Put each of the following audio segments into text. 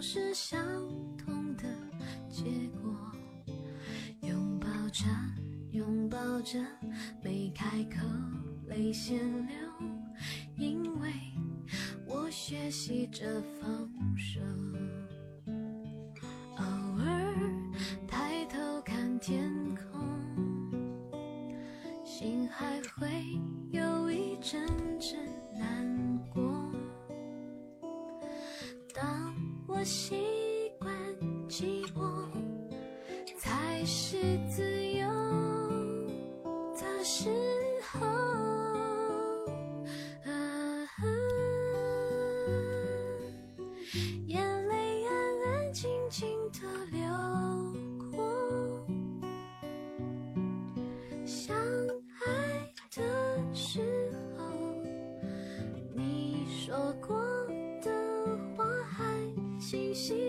是相同的结果。拥抱着，拥抱着，没开口，泪先流，因为我学习着放是自由的时候。啊眼泪安安静静的流过，相爱的时候，你说过的话还清晰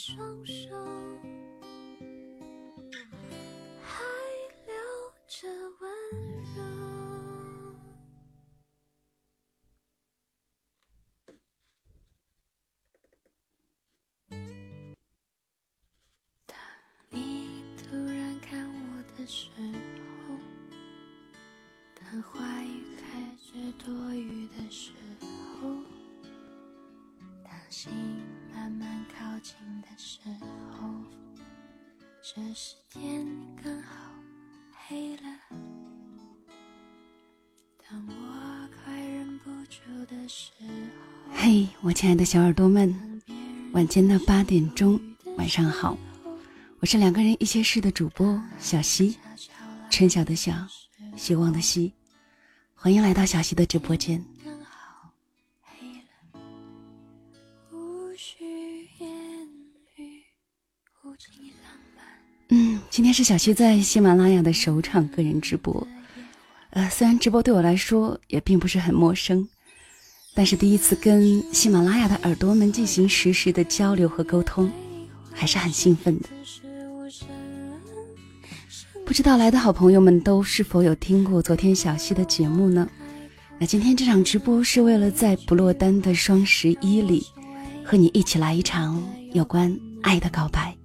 双手，还留着温柔。当你突然看我的时候。这时天刚好黑了。当我快忍不住的时候，嘿，我亲爱的小耳朵们，晚间的八点钟，晚上好，我是两个人一些事的主播小溪，春晓的晓，希望的希，欢迎来到小溪的直播间。是小溪在喜马拉雅的首场个人直播。呃，虽然直播对我来说也并不是很陌生，但是第一次跟喜马拉雅的耳朵们进行实时的交流和沟通，还是很兴奋的。不知道来的好朋友们都是否有听过昨天小溪的节目呢？那今天这场直播是为了在不落单的双十一里，和你一起来一场有关爱的告白。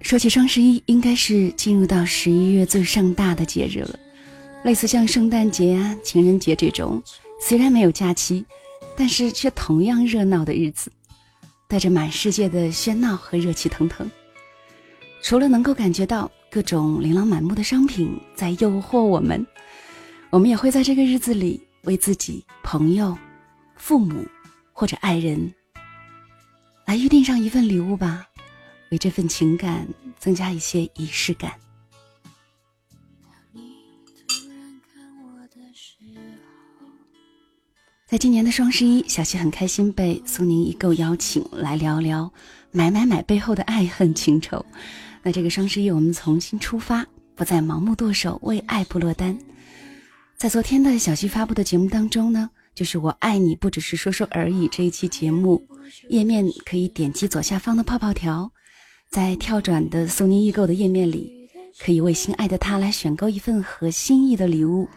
说起双十一，应该是进入到十一月最盛大的节日了。类似像圣诞节啊、情人节这种，虽然没有假期，但是却同样热闹的日子，带着满世界的喧闹和热气腾腾。除了能够感觉到各种琳琅满目的商品在诱惑我们，我们也会在这个日子里为自己、朋友、父母或者爱人。来预定上一份礼物吧，为这份情感增加一些仪式感。在今年的双十一，小溪很开心被苏宁易购邀请来聊聊买买买背后的爱恨情仇。那这个双十一，我们重新出发，不再盲目剁手，为爱不落单。在昨天的小溪发布的节目当中呢。就是我爱你，不只是说说而已。这一期节目页面可以点击左下方的泡泡条，在跳转的苏宁易购的页面里，可以为心爱的他来选购一份合心意的礼物。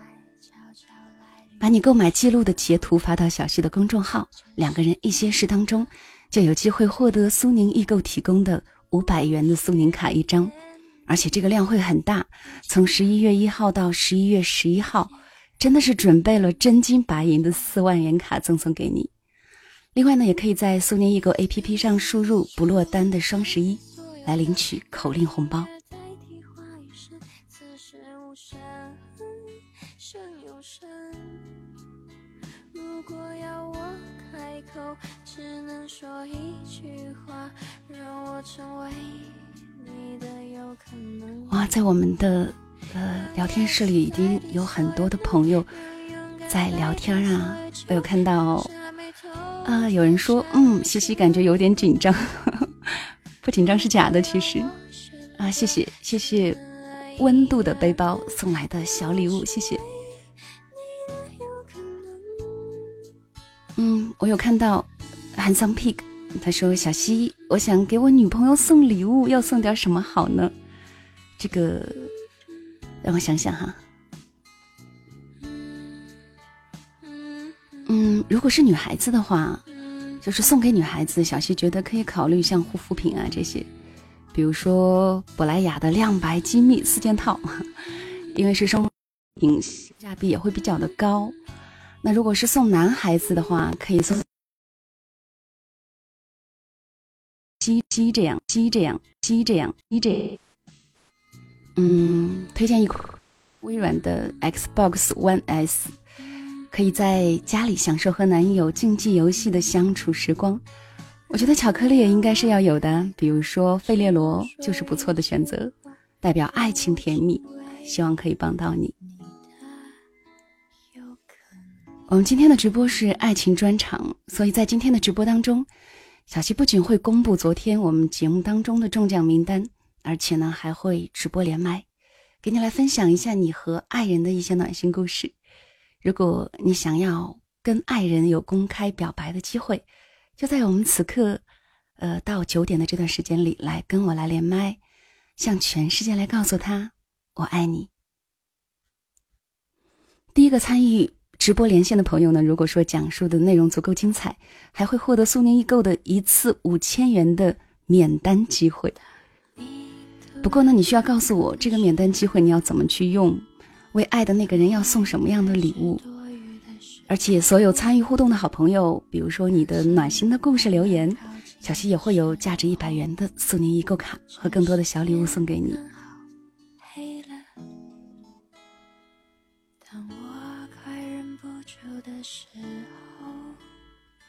把你购买记录的截图发到小溪的公众号“两个人一些事”当中，就有机会获得苏宁易购提供的五百元的苏宁卡一张，而且这个量会很大，从十一月一号到十一月十一号。真的是准备了真金白银的四万元卡赠送给你。另外呢，也可以在苏宁易购 APP 上输入“不落单”的双十一，来领取口令红包。哇，在我们的。呃，聊天室里已经有很多的朋友在聊天啊，我有看到啊，有人说，嗯，西西感觉有点紧张，不紧张是假的，其实啊，谢谢谢谢温度的背包送来的小礼物，谢谢。嗯，我有看到韩桑 pig，他说小西，我想给我女朋友送礼物，要送点什么好呢？这个。让我想想哈，嗯，如果是女孩子的话，就是送给女孩子，小溪觉得可以考虑像护肤品啊这些，比如说珀莱雅的亮白机密四件套，因为是生品，性价比也会比较的高。那如果是送男孩子的话，可以送鸡鸡这样，鸡这样，鸡这样，鸡这。嗯，推荐一款微软的 Xbox One S，可以在家里享受和男友竞技游戏的相处时光。我觉得巧克力也应该是要有的，比如说费列罗就是不错的选择，代表爱情甜蜜。希望可以帮到你。我们今天的直播是爱情专场，所以在今天的直播当中，小溪不仅会公布昨天我们节目当中的中奖名单。而且呢，还会直播连麦，给你来分享一下你和爱人的一些暖心故事。如果你想要跟爱人有公开表白的机会，就在我们此刻，呃，到九点的这段时间里来跟我来连麦，向全世界来告诉他我爱你。第一个参与直播连线的朋友呢，如果说讲述的内容足够精彩，还会获得苏宁易购的一次五千元的免单机会。不过呢，你需要告诉我这个免单机会你要怎么去用，为爱的那个人要送什么样的礼物，而且所有参与互动的好朋友，比如说你的暖心的故事留言，小溪也会有价值一百元的苏宁易购卡和更多的小礼物送给你。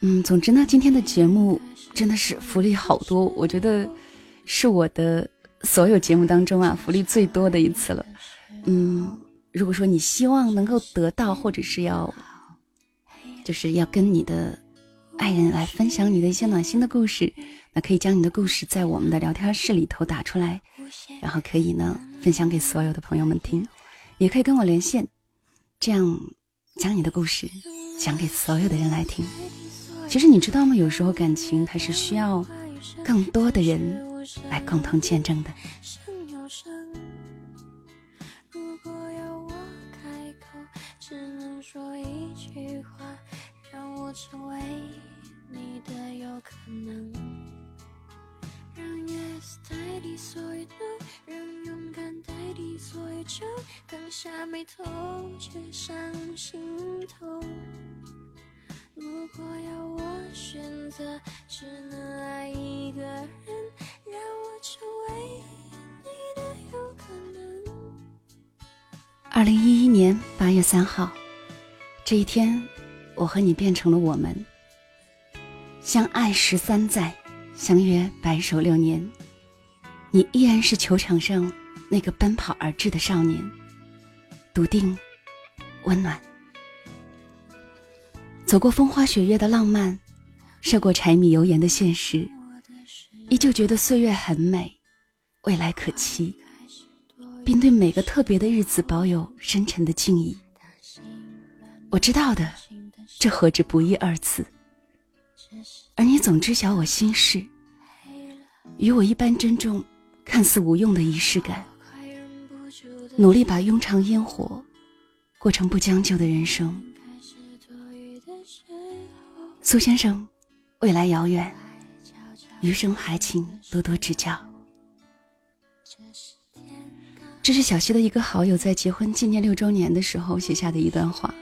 嗯，总之呢，今天的节目真的是福利好多，我觉得是我的。所有节目当中啊，福利最多的一次了。嗯，如果说你希望能够得到，或者是要，就是要跟你的爱人来分享你的一些暖心的故事，那可以将你的故事在我们的聊天室里头打出来，然后可以呢分享给所有的朋友们听，也可以跟我连线，这样将你的故事讲给所有的人来听。其实你知道吗？有时候感情它是需要更多的人来共同见证的。成为你的有可能，让 yes 代替所有 no，让勇敢代替所有就，放下眉头却上心头。如果要我选择，只能爱一个人，让我成为你的有可能。二零一一年八月三号，这一天。我和你变成了我们，相爱十三载，相约白首六年。你依然是球场上那个奔跑而至的少年，笃定、温暖。走过风花雪月的浪漫，涉过柴米油盐的现实，依旧觉得岁月很美，未来可期，并对每个特别的日子保有深沉的敬意。我知道的。这何止不易二字，而你总知晓我心事，与我一般珍重看似无用的仪式感，努力把庸常烟火过成不将就的人生。苏先生，未来遥远，余生还请多多指教。这是小溪的一个好友在结婚纪念六周年的时候写下的一段话。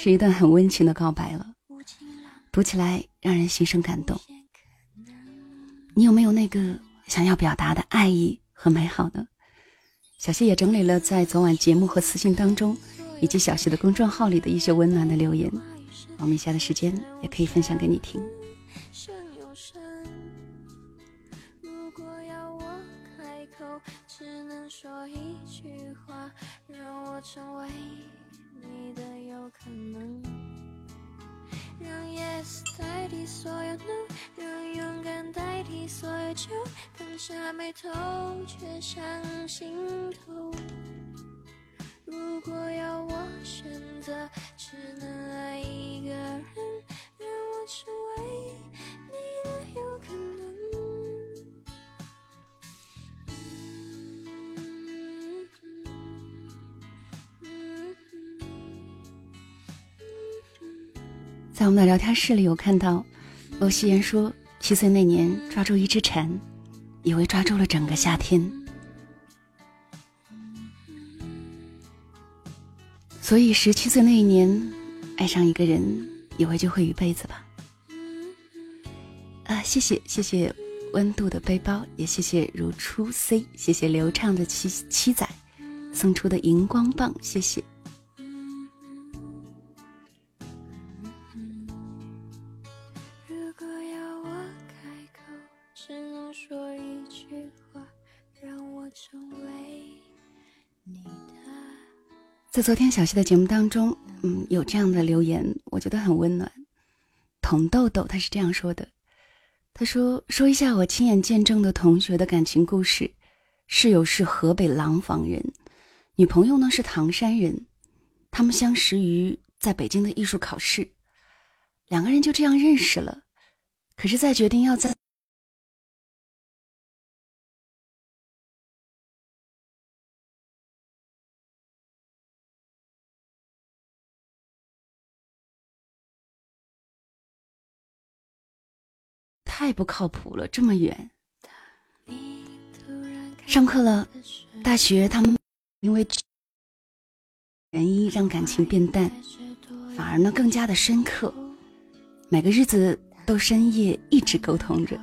是一段很温情的告白了，读起来让人心生感动。你有没有那个想要表达的爱意和美好呢？小溪也整理了在昨晚节目和私信当中，以及小溪的公众号里的一些温暖的留言，我们以下的时间也可以分享给你听。只能说一句话，让我成为你的有可能，让 yes 代替所有 no，让勇敢代替所有酒，放下眉头却上心头。如果要我选择，只能爱一个人，让我成在我们的聊天室里，有看到欧希言说，七岁那年抓住一只蝉，以为抓住了整个夏天。所以十七岁那一年，爱上一个人，以为就会一辈子吧。啊，谢谢谢谢温度的背包，也谢谢如初 C，谢谢流畅的七七仔送出的荧光棒，谢谢。在昨天小溪的节目当中，嗯，有这样的留言，我觉得很温暖。童豆豆他是这样说的：“他说说一下我亲眼见证的同学的感情故事。室友是河北廊坊人，女朋友呢是唐山人，他们相识于在北京的艺术考试，两个人就这样认识了。可是，在决定要在……”太不靠谱了，这么远。上课了，大学他们因为原因让感情变淡，反而呢更加的深刻。每个日子都深夜一直沟通着，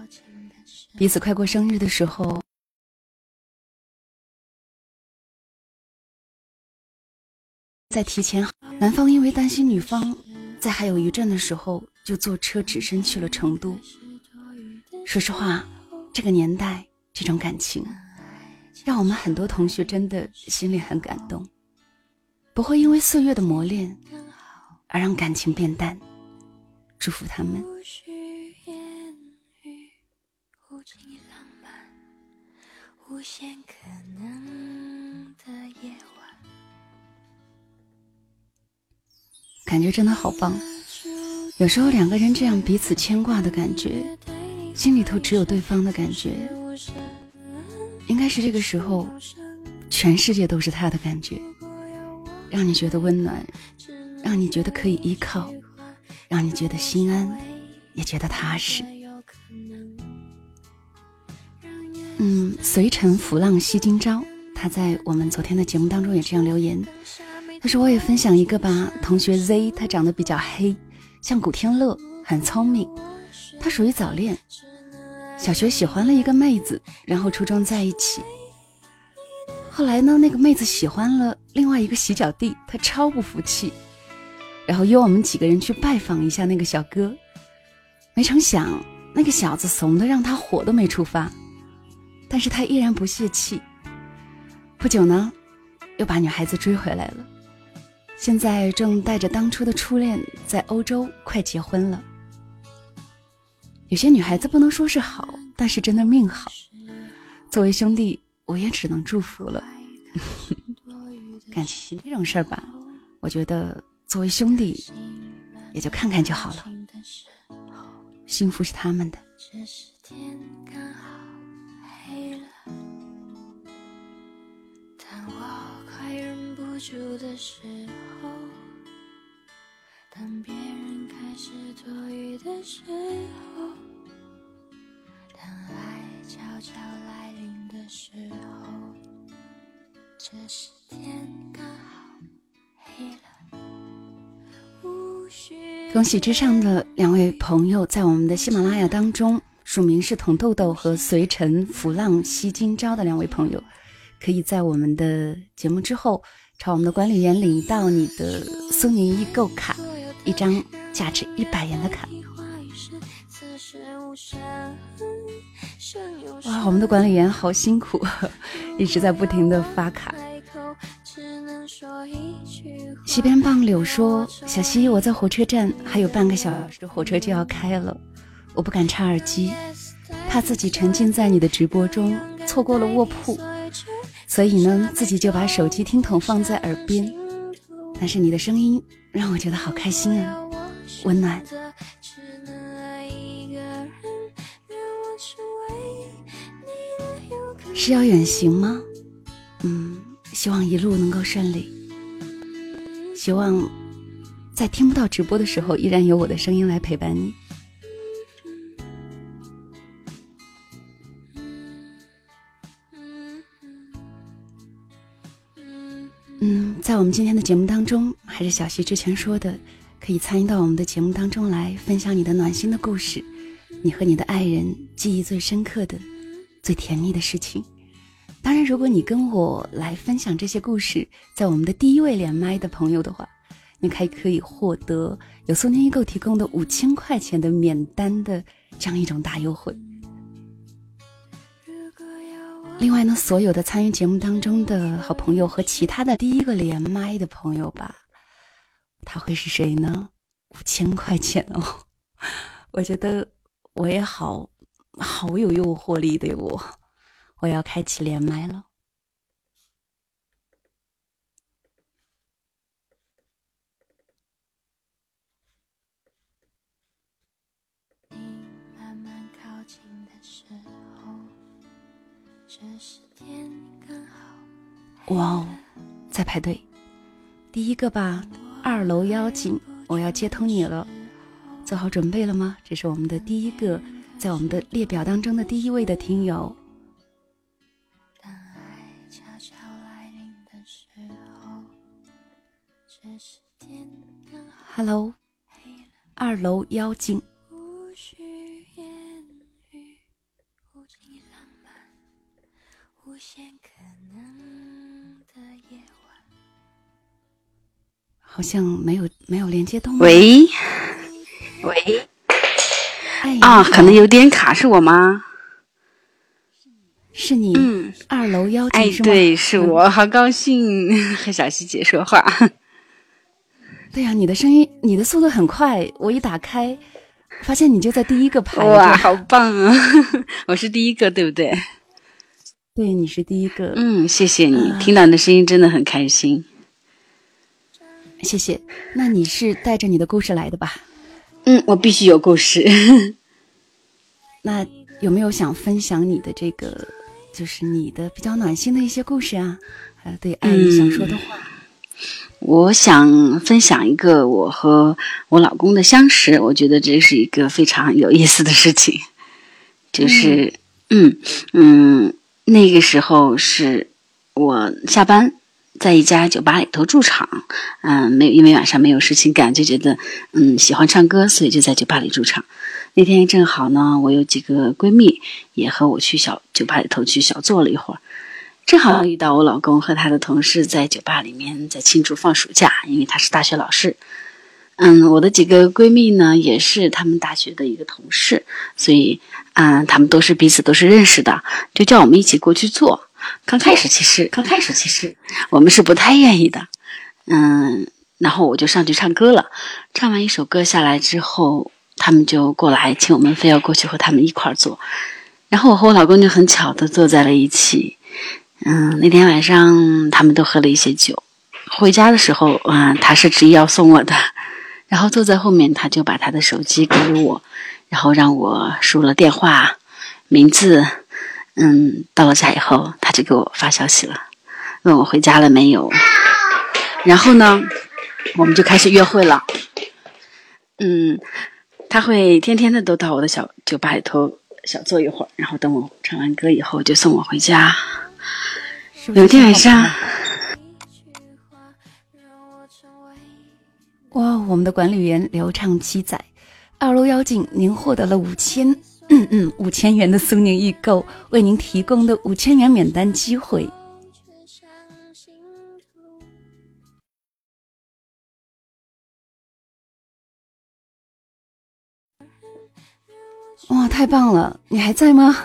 彼此快过生日的时候，在提前。男方因为担心女方在还有余震的时候，就坐车只身去了成都。说实话，这个年代这种感情，让我们很多同学真的心里很感动。不会因为岁月的磨练而让感情变淡，祝福他们。感觉真的好棒。有时候两个人这样彼此牵挂的感觉，心里头只有对方的感觉，应该是这个时候，全世界都是他的感觉，让你觉得温暖，让你觉得可以依靠，让你觉得心安，也觉得踏实。嗯，随尘浮浪惜今朝。他在我们昨天的节目当中也这样留言，他说：“我也分享一个吧。同学 Z，他长得比较黑，像古天乐，很聪明。他属于早恋，小学喜欢了一个妹子，然后初中在一起。后来呢，那个妹子喜欢了另外一个洗脚弟，他超不服气，然后约我们几个人去拜访一下那个小哥。没成想，那个小子怂的让他火都没处发。”但是他依然不泄气。不久呢，又把女孩子追回来了。现在正带着当初的初恋在欧洲快结婚了。有些女孩子不能说是好，但是真的命好。作为兄弟，我也只能祝福了。感情这种事儿吧，我觉得作为兄弟，也就看看就好了。幸福是他们的。当我快忍不住的时候，当别人开始多余的时候，当爱悄悄来临的时候，这时天刚好黑了。恭喜之上的两位朋友在我们的喜马拉雅当中，署名是童豆豆和随尘浮浪西今朝的两位朋友，可以在我们的节目之后。朝我们的管理员领到你的苏宁易购卡，一张价值一百元的卡。哇，我们的管理员好辛苦，一直在不停的发卡。西边棒柳说：“小西，我在火车站，还有半个小时火车就要开了，我不敢插耳机，怕自己沉浸在你的直播中，错过了卧铺。”所以呢，自己就把手机听筒放在耳边，但是你的声音让我觉得好开心啊，温暖。是要远行吗？嗯，希望一路能够顺利。希望在听不到直播的时候，依然有我的声音来陪伴你。嗯在我们今天的节目当中，还是小溪之前说的，可以参与到我们的节目当中来，分享你的暖心的故事，你和你的爱人记忆最深刻的、最甜蜜的事情。当然，如果你跟我来分享这些故事，在我们的第一位连麦的朋友的话，你还可以获得有苏宁易购提供的五千块钱的免单的这样一种大优惠。另外呢，所有的参与节目当中的好朋友和其他的第一个连麦的朋友吧，他会是谁呢？五千块钱哦，我觉得我也好好有诱惑力的我，我要开启连麦了。哇哦，在排队，第一个吧，二楼妖精，我要接通你了，做好准备了吗？这是我们的第一个，在我们的列表当中的第一位的听友。Hello，二楼妖精。像没有没有连接通。喂，喂，啊，可能有点卡，是我吗？是你，嗯，二楼妖精是吗？哎，对，是我，好高兴和 小希姐说话。对呀，你的声音，你的速度很快，我一打开，发现你就在第一个排。哇，好棒啊！我是第一个，对不对？对，你是第一个。嗯，谢谢你，听到你的声音真的很开心。谢谢。那你是带着你的故事来的吧？嗯，我必须有故事。那有没有想分享你的这个，就是你的比较暖心的一些故事啊？呃，对爱你想说的话。我想分享一个我和我老公的相识，我觉得这是一个非常有意思的事情。就是，嗯嗯，那个时候是我下班在一家酒吧里头驻场，嗯，没有因为晚上没有事情干，就觉得嗯喜欢唱歌，所以就在酒吧里驻场。那天正好呢，我有几个闺蜜也和我去小酒吧里头去小坐了一会儿。正好遇到我老公和他的同事在酒吧里面在庆祝放暑假，因为他是大学老师。嗯，我的几个闺蜜呢也是他们大学的一个同事，所以嗯，他们都是彼此都是认识的，就叫我们一起过去做。刚开始其实刚开始其实我们是不太愿意的，嗯，然后我就上去唱歌了。唱完一首歌下来之后，他们就过来请我们非要过去和他们一块儿坐，然后我和我老公就很巧的坐在了一起。嗯，那天晚上他们都喝了一些酒，回家的时候，啊，他是执意要送我的，然后坐在后面，他就把他的手机给了我，然后让我输入了电话、名字，嗯，到了家以后，他就给我发消息了，问我回家了没有，然后呢，我们就开始约会了，嗯，他会天天的都到我的小酒吧里头小坐一会儿，然后等我唱完歌以后就送我回家。有一天晚上，哇！我们的管理员刘畅七仔，二楼妖精，您获得了五千，嗯嗯，五千元的苏宁易购为您提供的五千元免单机会。哇，太棒了！你还在吗？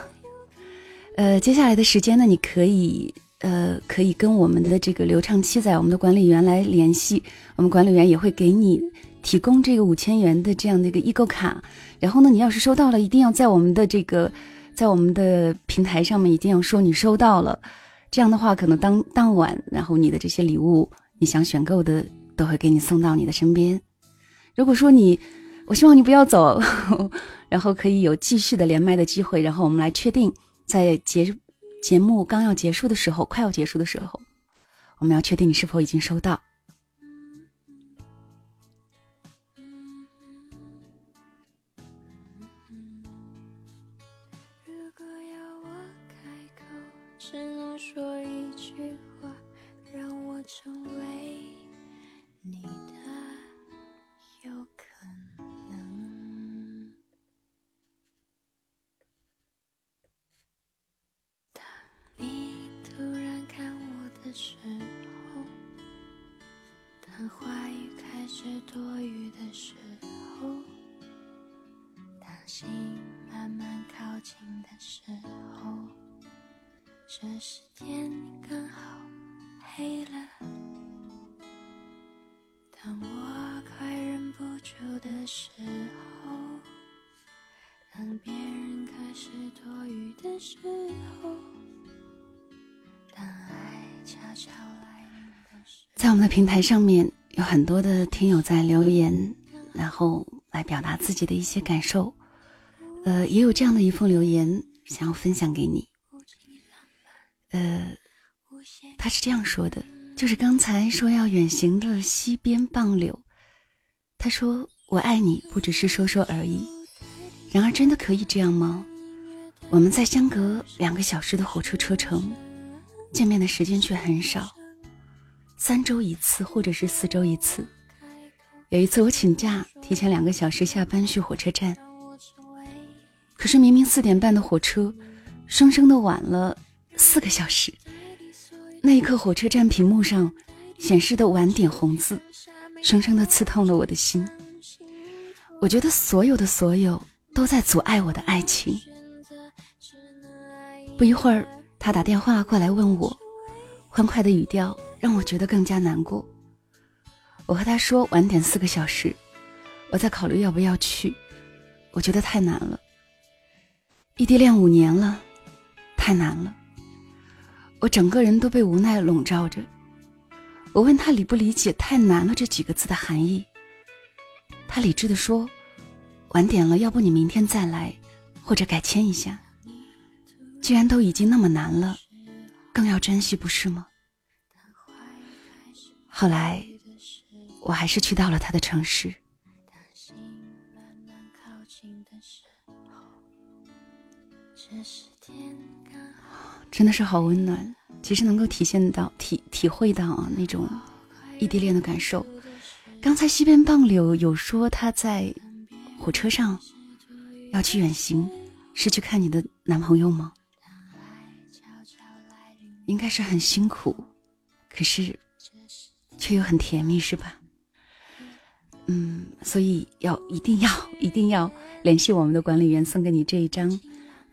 呃，接下来的时间呢，你可以。呃，可以跟我们的这个流畅七仔，我们的管理员来联系，我们管理员也会给你提供这个五千元的这样的一个易购卡。然后呢，你要是收到了，一定要在我们的这个，在我们的平台上面一定要说你收到了。这样的话，可能当当晚，然后你的这些礼物，你想选购的都会给你送到你的身边。如果说你，我希望你不要走，然后可以有继续的连麦的机会。然后我们来确定在节。节目刚要结束的时候，快要结束的时候，我们要确定你是否已经收到。时候，当话语开始多余的时候，当心慢慢靠近的时候，这时天刚好黑了。平台上面有很多的听友在留言，然后来表达自己的一些感受。呃，也有这样的一封留言想要分享给你。呃，他是这样说的，就是刚才说要远行的西边傍柳，他说我爱你不只是说说而已。然而真的可以这样吗？我们在相隔两个小时的火车车程。见面的时间却很少，三周一次，或者是四周一次。有一次我请假，提前两个小时下班去火车站，可是明明四点半的火车，生生的晚了四个小时。那一刻，火车站屏幕上显示的晚点红字，生生的刺痛了我的心。我觉得所有的所有都在阻碍我的爱情。不一会儿。他打电话过来问我，欢快的语调让我觉得更加难过。我和他说晚点四个小时，我在考虑要不要去。我觉得太难了，异地恋五年了，太难了。我整个人都被无奈笼罩着。我问他理不理解“太难了”这几个字的含义，他理智的说：“晚点了，要不你明天再来，或者改签一下。既然都已经那么难了，更要珍惜，不是吗？后来，我还是去到了他的城市。真的是好温暖，其实能够体现到体体会到啊那种异地恋的感受。刚才西边棒柳有说他在火车上要去远行，是去看你的男朋友吗？应该是很辛苦，可是却又很甜蜜，是吧？嗯，所以要一定要一定要联系我们的管理员，送给你这一张。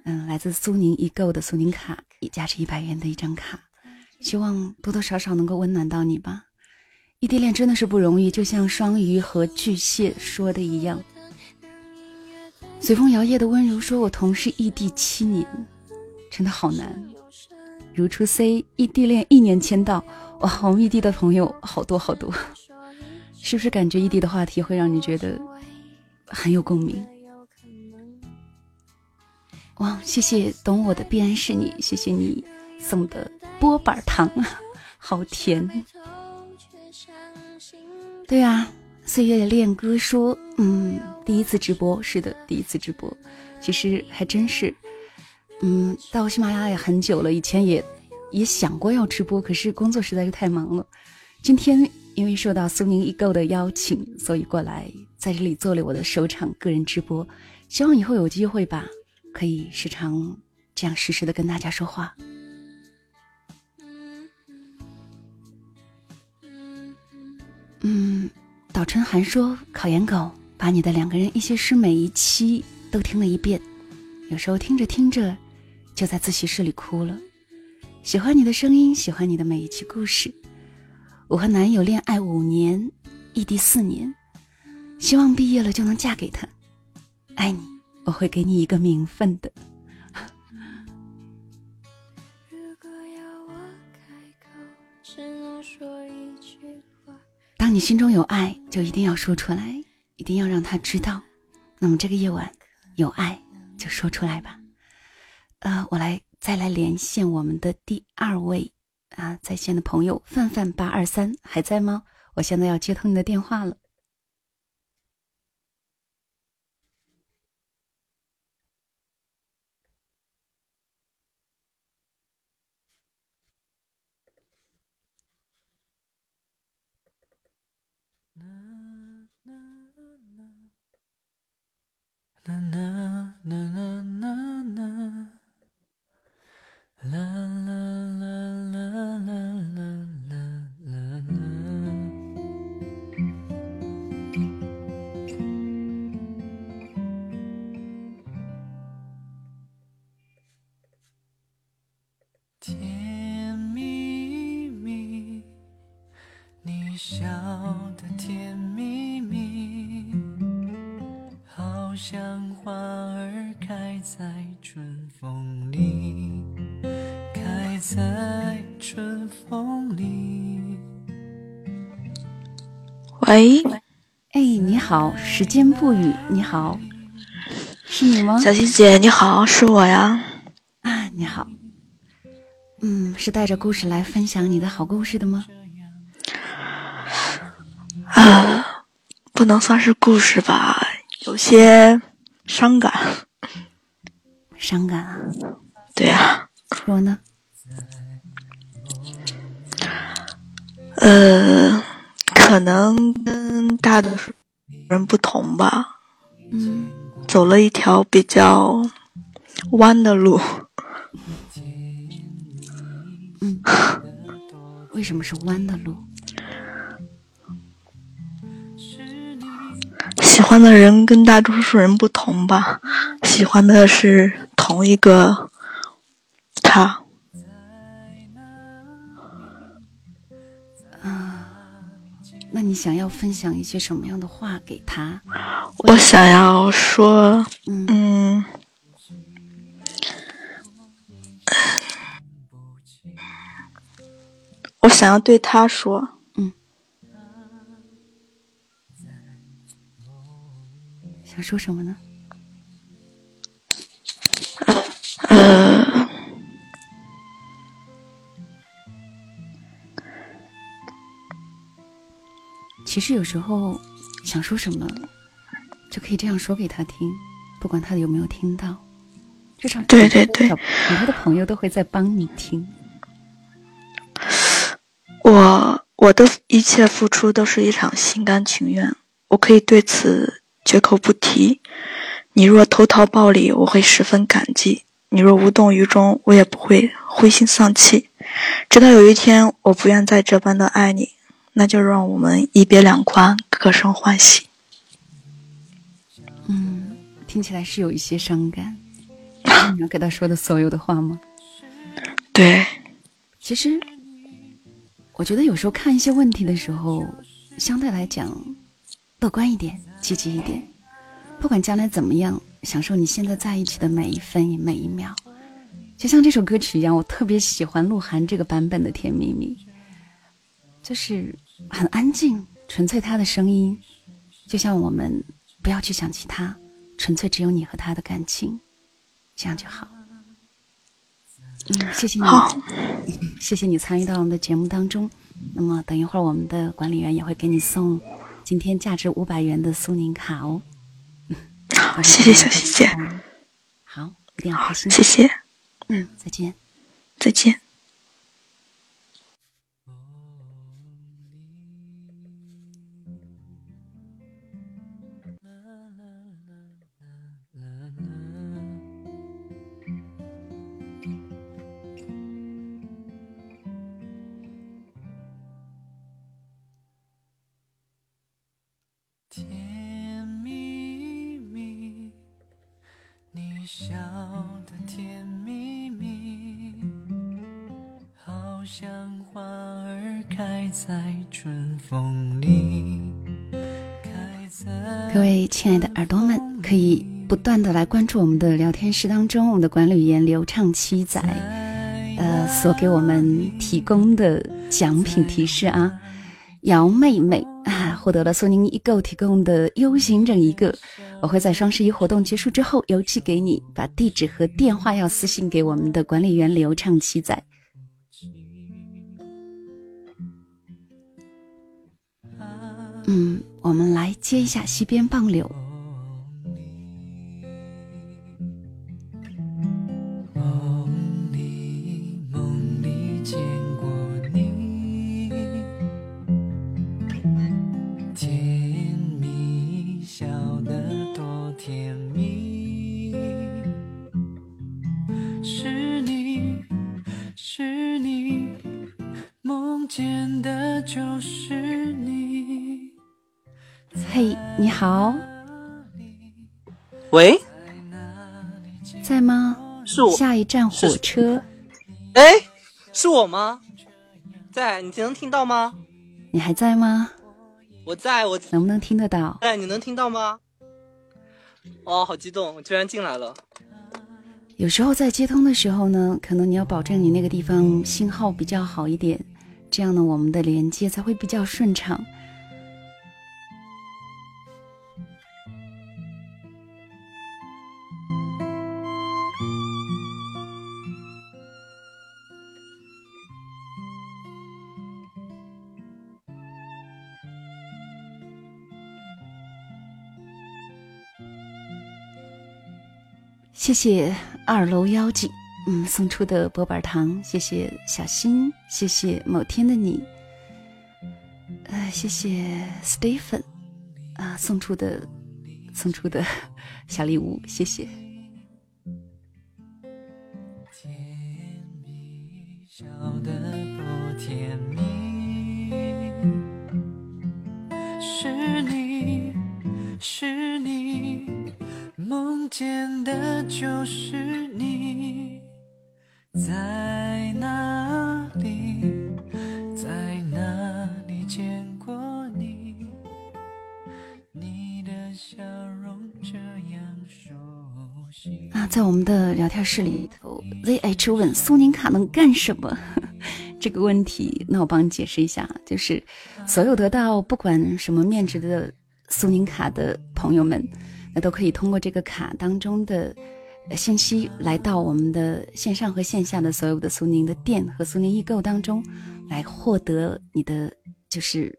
嗯，来自苏宁易购的苏宁卡，价值一百元的一张卡，希望多多少少能够温暖到你吧。异地恋真的是不容易，就像双鱼和巨蟹说的一样。随风摇曳的温柔说：“我同是异地七年，真的好难。”如初 C 异地恋一年签到，哇，我们异地的朋友好多好多，是不是感觉异地的话题会让你觉得很有共鸣？哇，谢谢懂我的必然是你，谢谢你送的波板糖，好甜。对啊，岁月恋歌说，嗯，第一次直播，是的，第一次直播，其实还真是，嗯，到喜马拉雅也很久了，以前也也想过要直播，可是工作实在是太忙了。今天因为受到苏宁易购的邀请，所以过来在这里做了我的首场个人直播，希望以后有机会吧。可以时常这样实时的跟大家说话。嗯，岛春寒说：“考研狗把你的两个人一些诗每一期都听了一遍，有时候听着听着就在自习室里哭了。喜欢你的声音，喜欢你的每一期故事。我和男友恋爱五年，异地四年，希望毕业了就能嫁给他，爱你。”我会给你一个名分的。当你心中有爱，就一定要说出来，一定要让他知道。那么这个夜晚有爱，就说出来吧。呃，我来再来连线我们的第二位啊在线的朋友范范八二三还在吗？我现在要接通你的电话了。好，时间不语，你好，是你吗？小新姐，你好，是我呀。啊，你好，嗯，是带着故事来分享你的好故事的吗？啊，不能算是故事吧。有些伤感，伤感啊！对呀，说呢？呃，可能跟大多数人不同吧。嗯，走了一条比较弯的路。嗯，为什么是弯的路？喜欢的人跟大多数人不同吧，喜欢的是同一个你想要分享一些什么样的话给他？我想要说，嗯，我想要对他说。嗯想说什么呢？呃，其实有时候想说什么，就可以这样说给他听，不管他有没有听到。至少对对对很多的朋友都会在帮你听。我我的一切付出都是一场心甘情愿，我可以对此绝口不提。你若投桃报李，我会十分感激；你若无动于衷，我也不会灰心丧气。直到有一天，我不愿再这般的爱你，那就让我们一别两宽，各生欢喜。嗯，听起来是有一些伤感。你要给他说的所有的话吗？对，其实我觉得有时候看一些问题的时候，相对来讲乐观一点，积极一点。不管将来怎么样，享受你现在在一起的每一分每一秒。就像这首歌曲一样，我特别喜欢鹿晗这个版本的《甜蜜蜜》，就是很安静，纯粹他的声音，就像我们不要去想其他，纯粹只有你和他的感情。这样就好。嗯，谢谢你，谢谢你参与到我们的节目当中。那么，等一会儿我们的管理员也会给你送今天价值五百元的苏宁卡哦。好，谢谢小西姐。好，一定要开心。谢谢。嗯，再见。再见。亲爱的耳朵们，可以不断的来关注我们的聊天室当中，我们的管理员流畅七仔，呃，所给我们提供的奖品提示啊，姚妹妹啊，获得了苏宁易购提供的 U 型枕一个，我会在双十一活动结束之后邮寄给你，把地址和电话要私信给我们的管理员流畅七仔。嗯，我们来接一下西边棒柳。喂，在吗？是我。下一站火车。哎，是我吗？在，你能听到吗？你还在吗？我在，我能不能听得到？哎，你能听到吗？哦，好激动，我居然进来了。有时候在接通的时候呢，可能你要保证你那个地方信号比较好一点，这样呢，我们的连接才会比较顺畅。谢谢二楼妖精，嗯，送出的薄板糖，谢谢小新，谢谢某天的你，呃，谢谢 Stephen，啊，送出的送出的小礼物，谢谢。，ZH 问苏宁卡能干什么？这个问题，那我帮你解释一下，就是所有得到不管什么面值的苏宁卡的朋友们。那都可以通过这个卡当中的信息来到我们的线上和线下的所有的苏宁的店和苏宁易购当中来获得你的就是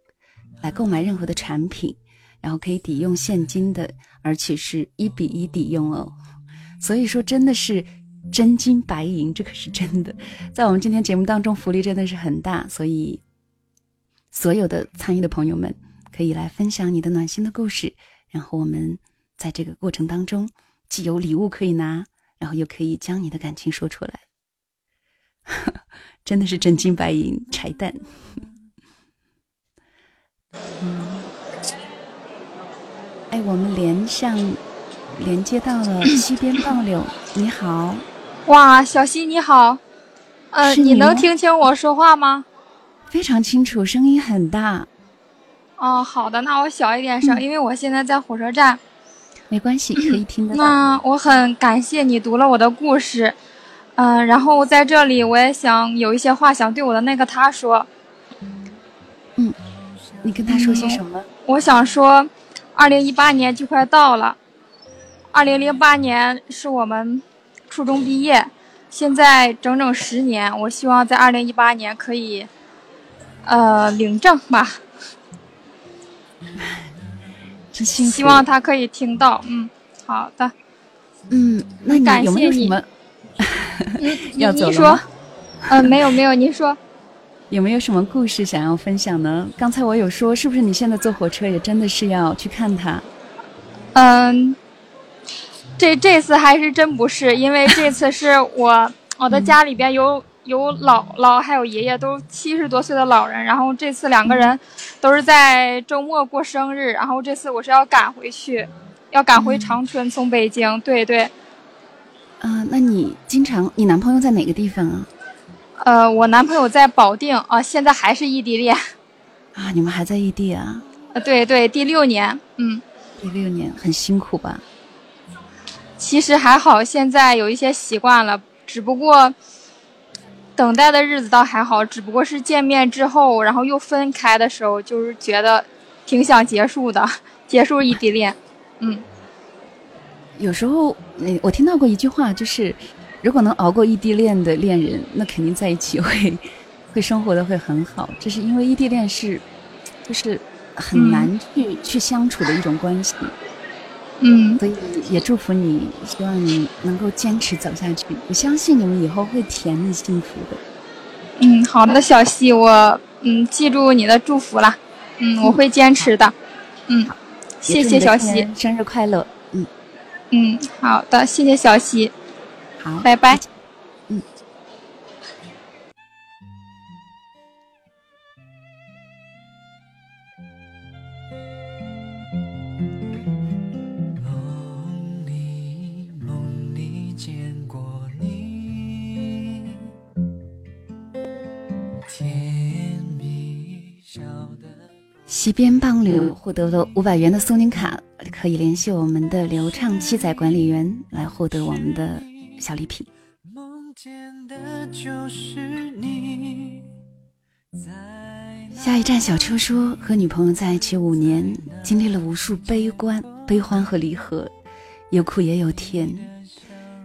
来购买任何的产品，然后可以抵用现金的，而且是一比一抵用哦。所以说真的是真金白银，这可是真的。在我们今天节目当中，福利真的是很大，所以所有的参与的朋友们可以来分享你的暖心的故事，然后我们在这个过程当中既有礼物可以拿，然后又可以将你的感情说出来，真的是真金白银柴蛋。嗯，哎，我们连上。连接到了西边倒柳，你好，哇，小溪你好，呃，你能听清我说话吗？非常清楚，声音很大。哦，好的，那我小一点声，因为我现在在火车站。没关系，可以听得到。那我很感谢你读了我的故事，嗯，然后在这里我也想有一些话想对我的那个他说。嗯，你跟他说些什么？我想说，二零一八年就快到了。二零零八年是我们初中毕业，现在整整十年。我希望在二零一八年可以，呃，领证吧。真幸。希望他可以听到。嗯，好的。嗯，那你有没有什么？要走了说，嗯，没有没有，您说。有没有什么故事想要分享呢？刚才我有说，是不是你现在坐火车也真的是要去看他？嗯。这这次还是真不是，因为这次是我 我的家里边有有姥姥还有爷爷都七十多岁的老人，然后这次两个人都是在周末过生日，然后这次我是要赶回去，要赶回长春，从北京。对对。嗯，那你经常你男朋友在哪个地方啊？呃，我男朋友在保定啊，现在还是异地恋。啊，你们还在异地啊？呃，对对，第六年，嗯。第六年很辛苦吧？其实还好，现在有一些习惯了，只不过等待的日子倒还好，只不过是见面之后，然后又分开的时候，就是觉得挺想结束的，结束异地恋。嗯，有时候，我听到过一句话，就是如果能熬过异地恋的恋人，那肯定在一起会 会生活的会很好。这是因为异地恋是就是很难去去相处的一种关系。嗯，所以也祝福你，希望你能够坚持走下去。我相信你们以后会甜蜜幸福的。嗯，好的，小溪，我嗯记住你的祝福了。嗯，我会坚持的。嗯，谢谢小溪，生日快乐。嗯嗯，好的，谢谢小溪。好，拜拜。西边棒柳获得了五百元的苏宁卡，可以联系我们的流畅七载管理员来获得我们的小礼品。下一站，小车说和女朋友在一起五年，经历了无数悲观、悲欢和离合，有苦也有甜，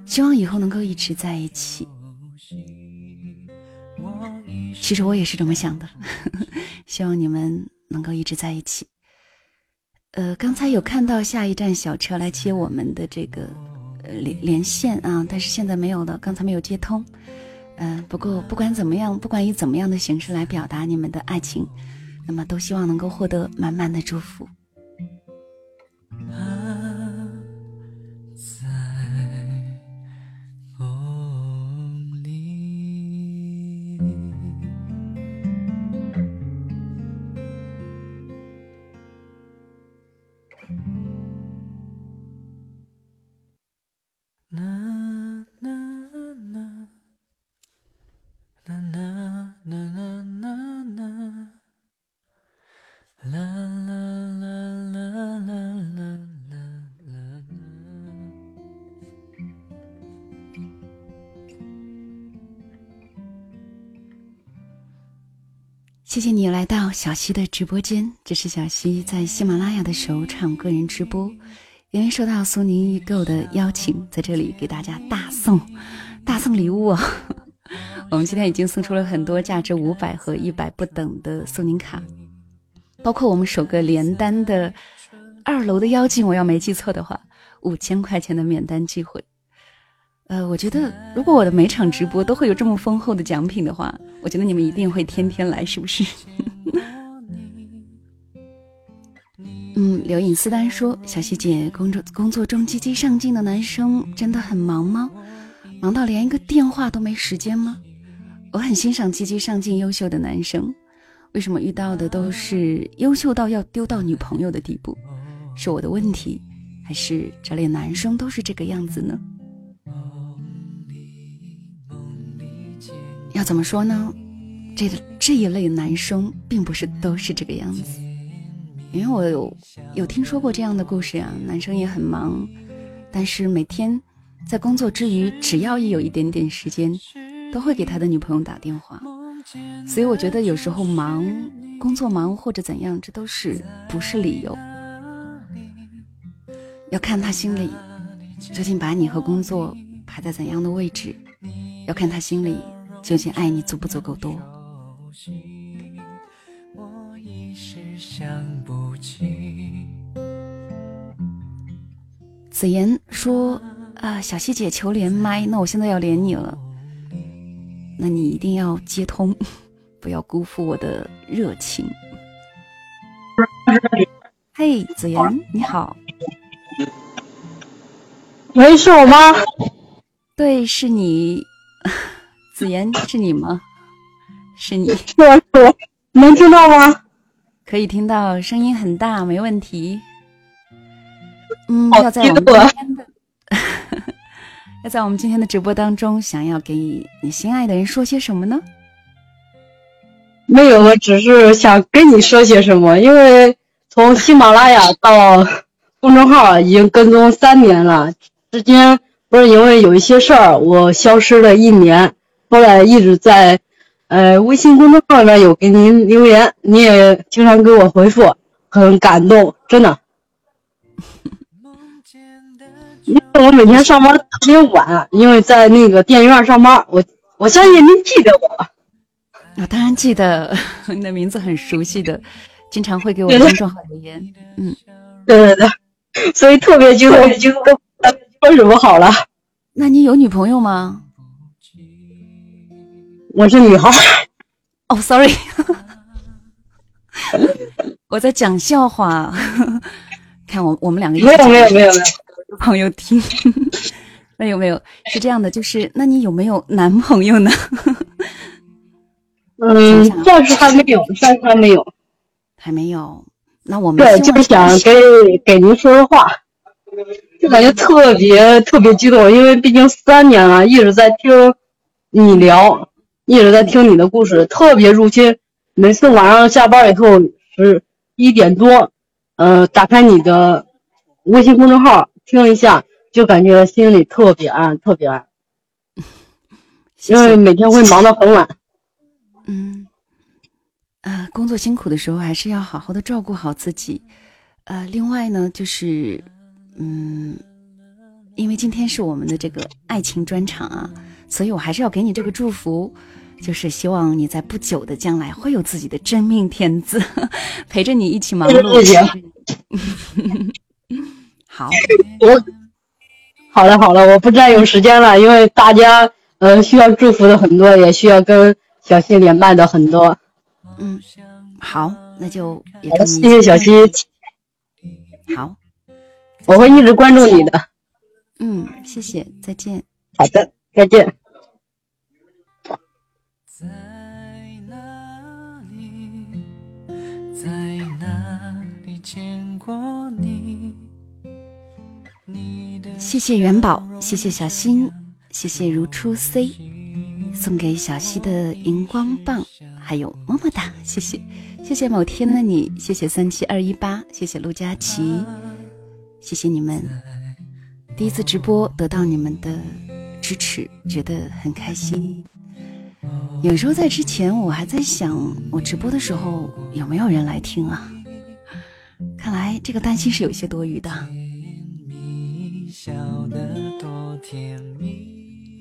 希望以后能够一直在一起。其实我也是这么想的，希望你们。能够一直在一起。呃，刚才有看到下一站小车来接我们的这个呃连连线啊，但是现在没有了，刚才没有接通。嗯，不过不管怎么样，不管以怎么样的形式来表达你们的爱情，那么都希望能够获得满满的祝福。谢谢你来到小溪的直播间，这是小溪在喜马拉雅的首场个人直播，因为收到苏宁易购的邀请，在这里给大家大送大送礼物啊！我们今天已经送出了很多价值五百和一百不等的苏宁卡，包括我们首个连单的二楼的妖精，我要没记错的话，五千块钱的免单机会。呃，我觉得如果我的每场直播都会有这么丰厚的奖品的话，我觉得你们一定会天天来，是不是？嗯，刘颖思丹说：“小希姐，工作工作中积极上进的男生真的很忙吗？忙到连一个电话都没时间吗？我很欣赏积极上进、优秀的男生，为什么遇到的都是优秀到要丢到女朋友的地步？是我的问题，还是这里男生都是这个样子呢？要怎么说呢？这这一类男生并不是都是这个样子。”因为我有有听说过这样的故事啊，男生也很忙，但是每天在工作之余，只要一有一点点时间，都会给他的女朋友打电话。所以我觉得有时候忙，工作忙或者怎样，这都是不是理由，要看他心里究竟把你和工作排在怎样的位置，要看他心里究竟爱你足不足够多。想不起。子言说：“啊，小希姐求连麦，那我现在要连你了。那你一定要接通，不要辜负我的热情。”嘿，子言你好。喂，是我吗？对，是你。子言是你吗？是你。是我，是我，能听到吗？可以听到声音很大，没问题。嗯，要在我们今天的 要在我们今天的直播当中，想要给你心爱的人说些什么呢？没有，我只是想跟你说些什么。因为从喜马拉雅到公众号已经跟踪三年了，之间不是因为有一些事儿，我消失了一年，后来一直在。呃，微信公众号里面有给您留言，你也经常给我回复，很感动，真的。因为我每天上班特别晚，因为在那个电影院上班，我我相信您记得我。我当然记得，你的名字很熟悉的，经常会给我公众号留言。嗯，对对对，所以特别激动，激动，说什么好了？那你有女朋友吗？我是女孩。哦，sorry，我在讲笑话。看我，我们两个没有没有没有没有朋友听，没有没有是这样的，就是那你有没有男朋友呢？嗯，暂时还没有，暂时还没有，还没有。那我们对，就是想给给您说说话，就感觉特别特别激动，因为毕竟三年了，一直在听你聊。一直在听你的故事，特别入心。每次晚上下班以后十一点多，呃，打开你的微信公众号听一下，就感觉心里特别安，特别安。因为每天会忙到很晚。嗯，啊，工作辛苦的时候还是要好好的照顾好自己。呃，另外呢，就是，嗯，因为今天是我们的这个爱情专场啊。所以，我还是要给你这个祝福，就是希望你在不久的将来会有自己的真命天子，陪着你一起忙碌。好，我好了好了，我不占用时间了，因为大家呃需要祝福的很多，也需要跟小溪连麦的很多。嗯，好，那就谢谢小溪。好，我会一直关注你的。嗯，谢谢，再见。好的，再见。谢谢元宝，谢谢小新，谢谢如初 C，送给小溪的荧光棒，还有么么哒，谢谢，谢谢某天的你，谢谢三七二一八，谢谢陆佳琪，谢谢你们，第一次直播得到你们的支持，觉得很开心。有时候在之前，我还在想，我直播的时候有没有人来听啊？看来这个担心是有些多余的。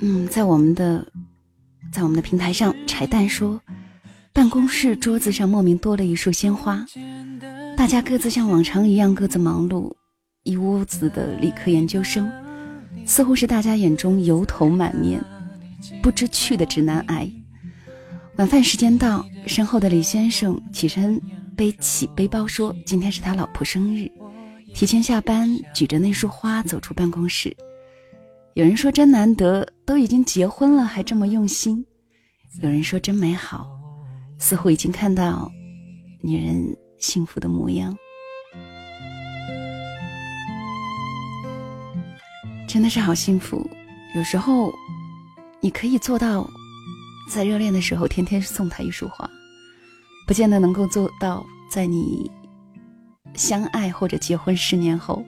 嗯，在我们的在我们的平台上，柴蛋说，办公室桌子上莫名多了一束鲜花，大家各自像往常一样各自忙碌，一屋子的理科研究生，似乎是大家眼中油头满面、不知趣的直男癌。晚饭时间到，身后的李先生起身背起背包说：“今天是他老婆生日，提前下班，举着那束花走出办公室。”有人说真难得，都已经结婚了还这么用心；有人说真美好，似乎已经看到女人幸福的模样。真的是好幸福。有时候你可以做到，在热恋的时候天天送他一束花，不见得能够做到在你相爱或者结婚十年后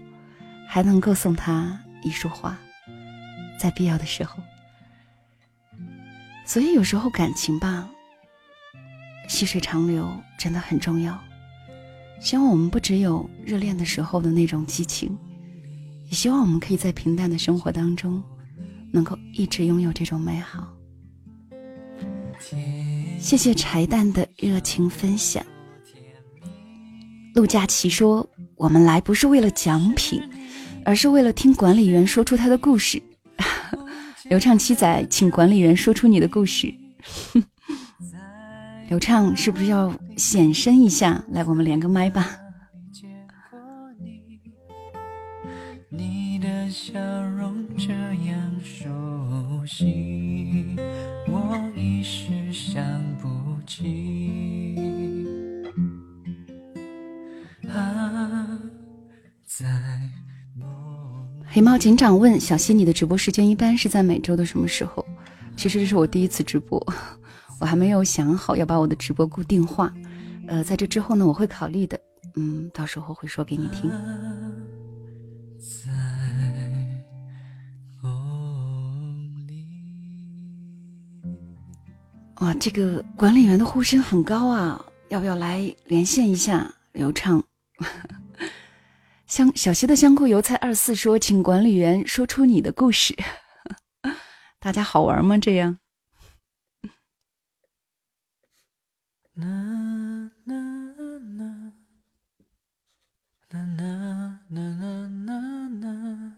还能够送他一束花。在必要的时候，所以有时候感情吧，细水长流真的很重要。希望我们不只有热恋的时候的那种激情，也希望我们可以在平淡的生活当中，能够一直拥有这种美好。谢谢柴蛋的热情分享。陆佳琪说：“我们来不是为了奖品，而是为了听管理员说出他的故事。”刘畅七仔，请管理员说出你的故事。刘畅是不是要显身一下？来，我们连个麦吧。你的笑容这样熟悉黑猫警长问小溪：“你的直播时间一般是在每周的什么时候？”其实这是我第一次直播，我还没有想好要把我的直播固定化。呃，在这之后呢，我会考虑的。嗯，到时候会说给你听。哇，这个管理员的呼声很高啊！要不要来连线一下？流畅。香小溪的香菇油菜二四说：“请管理员说出你的故事。”大家好玩吗？这样？啦啦啦啦啦啦啦啦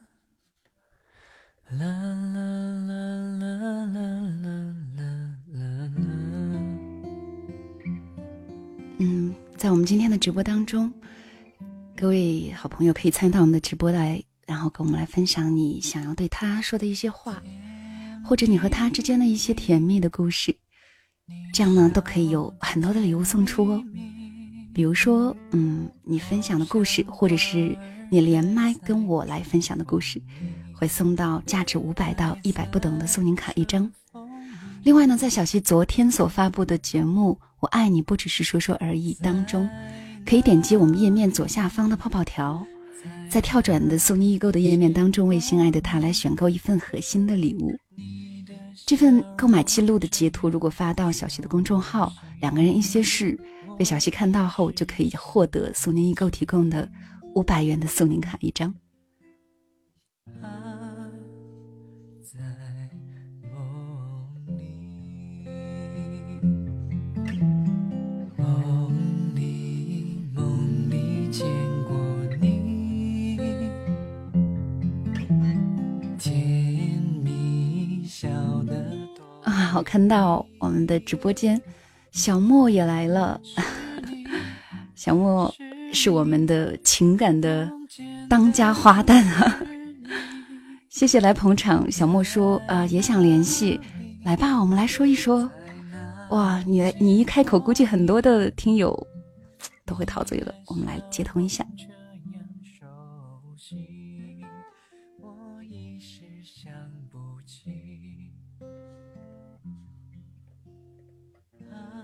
嗯，在我们今天的直播当中。各位好朋友可以参与到我们的直播来，然后跟我们来分享你想要对他说的一些话，或者你和他之间的一些甜蜜的故事，这样呢都可以有很多的礼物送出哦。比如说，嗯，你分享的故事，或者是你连麦跟我来分享的故事，会送到价值五百到一百不等的苏宁卡一张。另外呢，在小溪昨天所发布的节目《我爱你不只是说说而已》当中。可以点击我们页面左下方的泡泡条，在跳转的苏宁易购的页面当中，为心爱的他来选购一份核心的礼物。这份购买记录的截图，如果发到小溪的公众号“两个人一些事”，被小溪看到后，就可以获得苏宁易购提供的五百元的苏宁卡一张。好，看到我们的直播间，小莫也来了。小莫是我们的情感的当家花旦啊！谢谢来捧场。小莫说，呃，也想联系，来吧，我们来说一说。哇，你来你一开口，估计很多的听友都会陶醉了。我们来接通一下。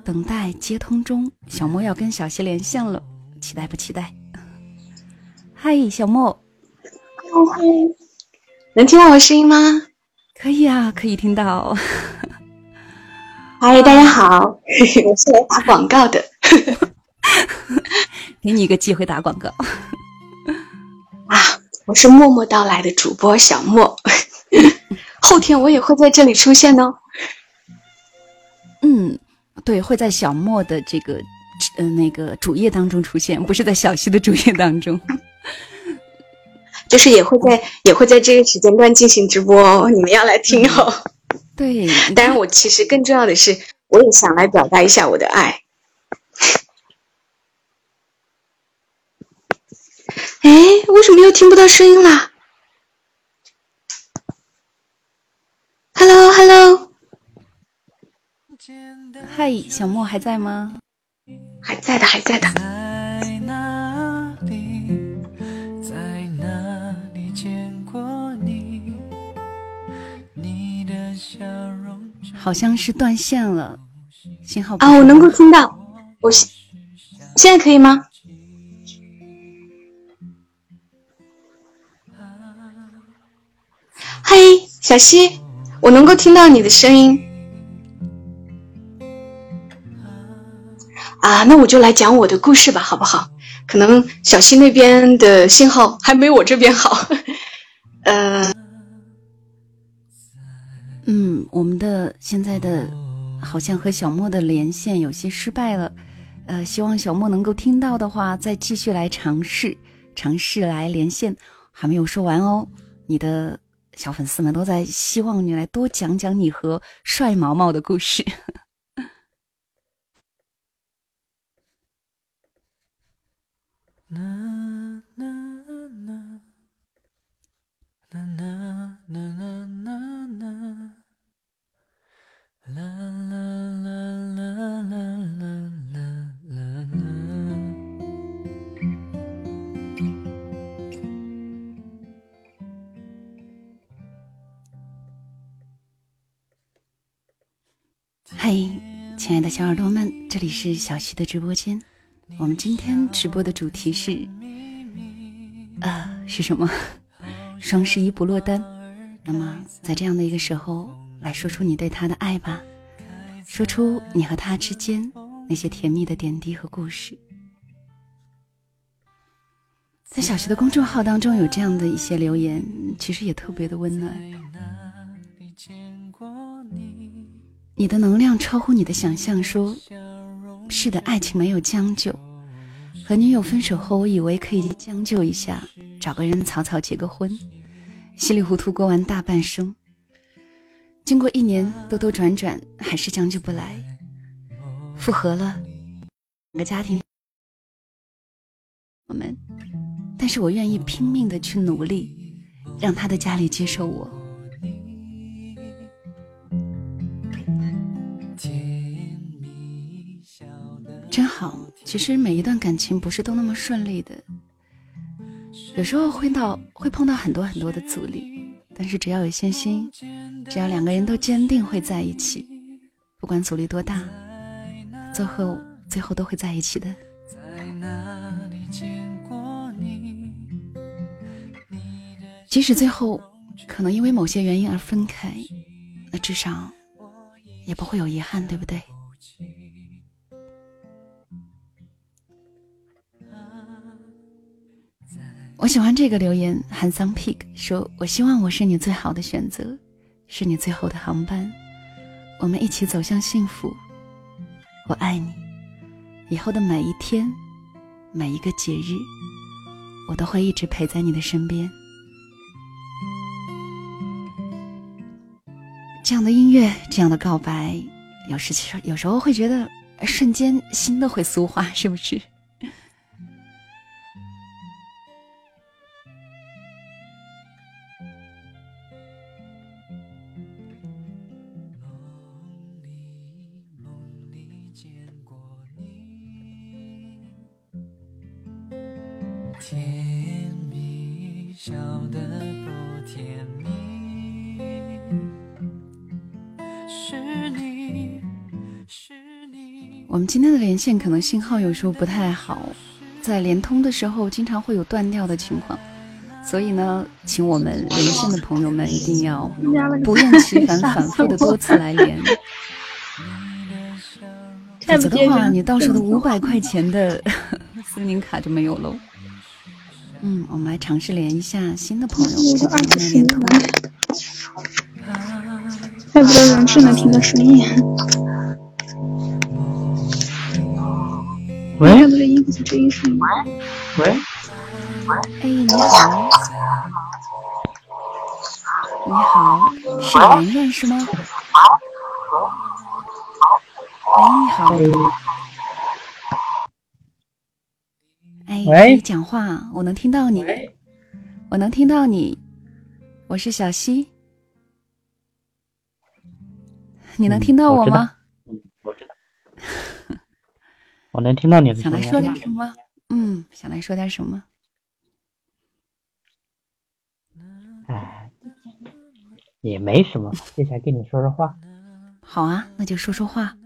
等待接通中，小莫要跟小溪连线了，期待不期待？嗨，小莫，能听到我声音吗？可以啊，可以听到。嗨，大家好，我是来打广告的，给你一个机会打广告。啊，我是默默到来的主播小莫，后天我也会在这里出现哦。嗯，对，会在小莫的这个呃那个主页当中出现，不是在小溪的主页当中。就是也会在也会在这个时间段进行直播哦，你们要来听哦。对，当然我其实更重要的是，我也想来表达一下我的爱。哎，为什么又听不到声音啦？Hello，Hello，嗨，小莫还在吗？还在的，还在的。好像是断线了，信号啊，我能够听到，我现现在可以吗？嗨，小溪，我能够听到你的声音。啊，那我就来讲我的故事吧，好不好？可能小溪那边的信号还没我这边好。呃，嗯，我们的现在的好像和小莫的连线有些失败了。呃，希望小莫能够听到的话，再继续来尝试，尝试来连线。还没有说完哦，你的。小粉丝们都在希望你来多讲讲你和帅毛毛的故事。啦啦啦嗨，亲爱的小耳朵们，这里是小溪的直播间。我们今天直播的主题是，啊，是什么？双十一不落单。那么，在这样的一个时候，来说出你对他的爱吧，说出你和他之间那些甜蜜的点滴和故事。在小徐的公众号当中有这样的一些留言，其实也特别的温暖。你的能量超乎你的想象。说，是的，爱情没有将就。和女友分手后，我以为可以将就一下，找个人草草结个婚，稀里糊涂过完大半生。经过一年兜兜转转，还是将就不来。复合了，两个家庭，我们，但是我愿意拼命的去努力，让他的家里接受我。其实每一段感情不是都那么顺利的，有时候会到会碰到很多很多的阻力，但是只要有信心，只要两个人都坚定会在一起，不管阻力多大，最后最后都会在一起的。即使最后可能因为某些原因而分开，那至少也不会有遗憾，对不对？我喜欢这个留言，Handsome Pig 说：“我希望我是你最好的选择，是你最后的航班，我们一起走向幸福。我爱你，以后的每一天，每一个节日，我都会一直陪在你的身边。”这样的音乐，这样的告白，有时其实有时候会觉得瞬间心都会酥化，是不是？我们今天的连线可能信号有时候不太好，在连通的时候经常会有断掉的情况，所以呢，请我们连线的朋友们一定要不厌其烦、反复的多次来连，否则的话，你到时候的五百块钱的 苏宁卡就没有喽。嗯，我们来尝试连一下新的朋友。我的二次声音呢？怪不得人是能听到声音。喂。喂。哎，你好。你好，是圆圆是吗？喂，你好。哎，可以讲话，我能听到你，我能听到你，我是小溪，你能听到我吗？我知道，我能听到你的。想来说点什么？嗯，想来说点什么？哎，也没什么，就想跟你说说话。好啊，那就说说话。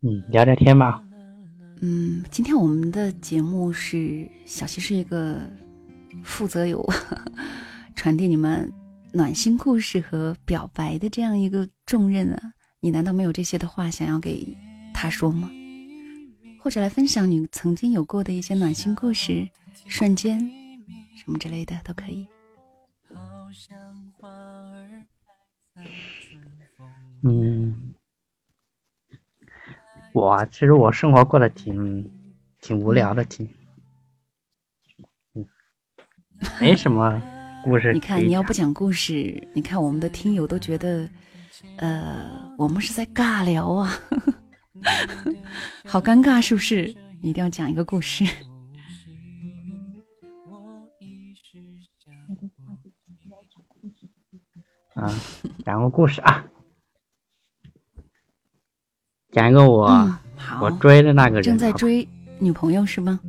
嗯，聊聊天吧。嗯，今天我们的节目是小溪是一个负责有 传递你们暖心故事和表白的这样一个重任啊！你难道没有这些的话想要给他说吗？或者来分享你曾经有过的一些暖心故事、瞬间什么之类的都可以。嗯。我其实我生活过得挺挺无聊的，挺嗯，没什么故事。你看，你要不讲故事，你看我们的听友都觉得，呃，我们是在尬聊啊，好尴尬，是不是？一定要讲一个故事。啊，讲个故事啊。讲一个我我追的那个人，正在追女朋友是吗？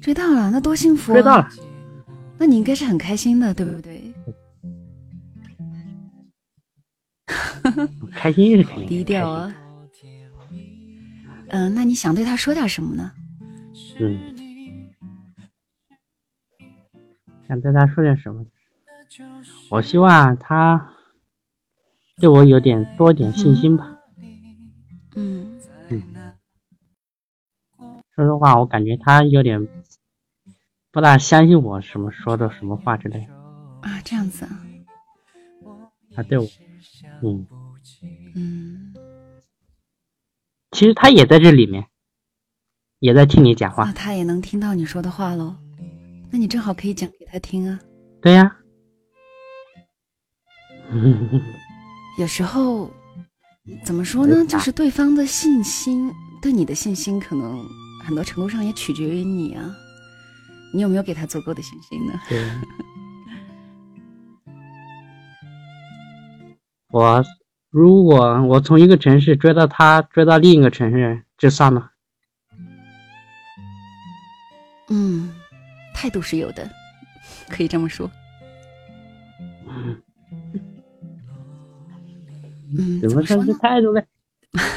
追到了，那多幸福！追到了，那你应该是很开心的，对不对？开心是肯定低调啊。嗯，那你想对他说点什么呢？嗯，想对他说点什么？我希望他。对我有点多点信心吧。嗯嗯，说实话，我感觉他有点不大相信我什么说的什么话之类的。啊，这样子啊。他对我，嗯嗯，其实他也在这里面，也在听你讲话。那他也能听到你说的话喽？那你正好可以讲给他听啊。对呀。有时候，怎么说呢？就是对方的信心，对你的信心，可能很多程度上也取决于你啊。你有没有给他足够的信心呢？对。我如果我从一个城市追到他，追到另一个城市，就算了。嗯，态度是有的，可以这么说。嗯。嗯，怎么说是态度呢？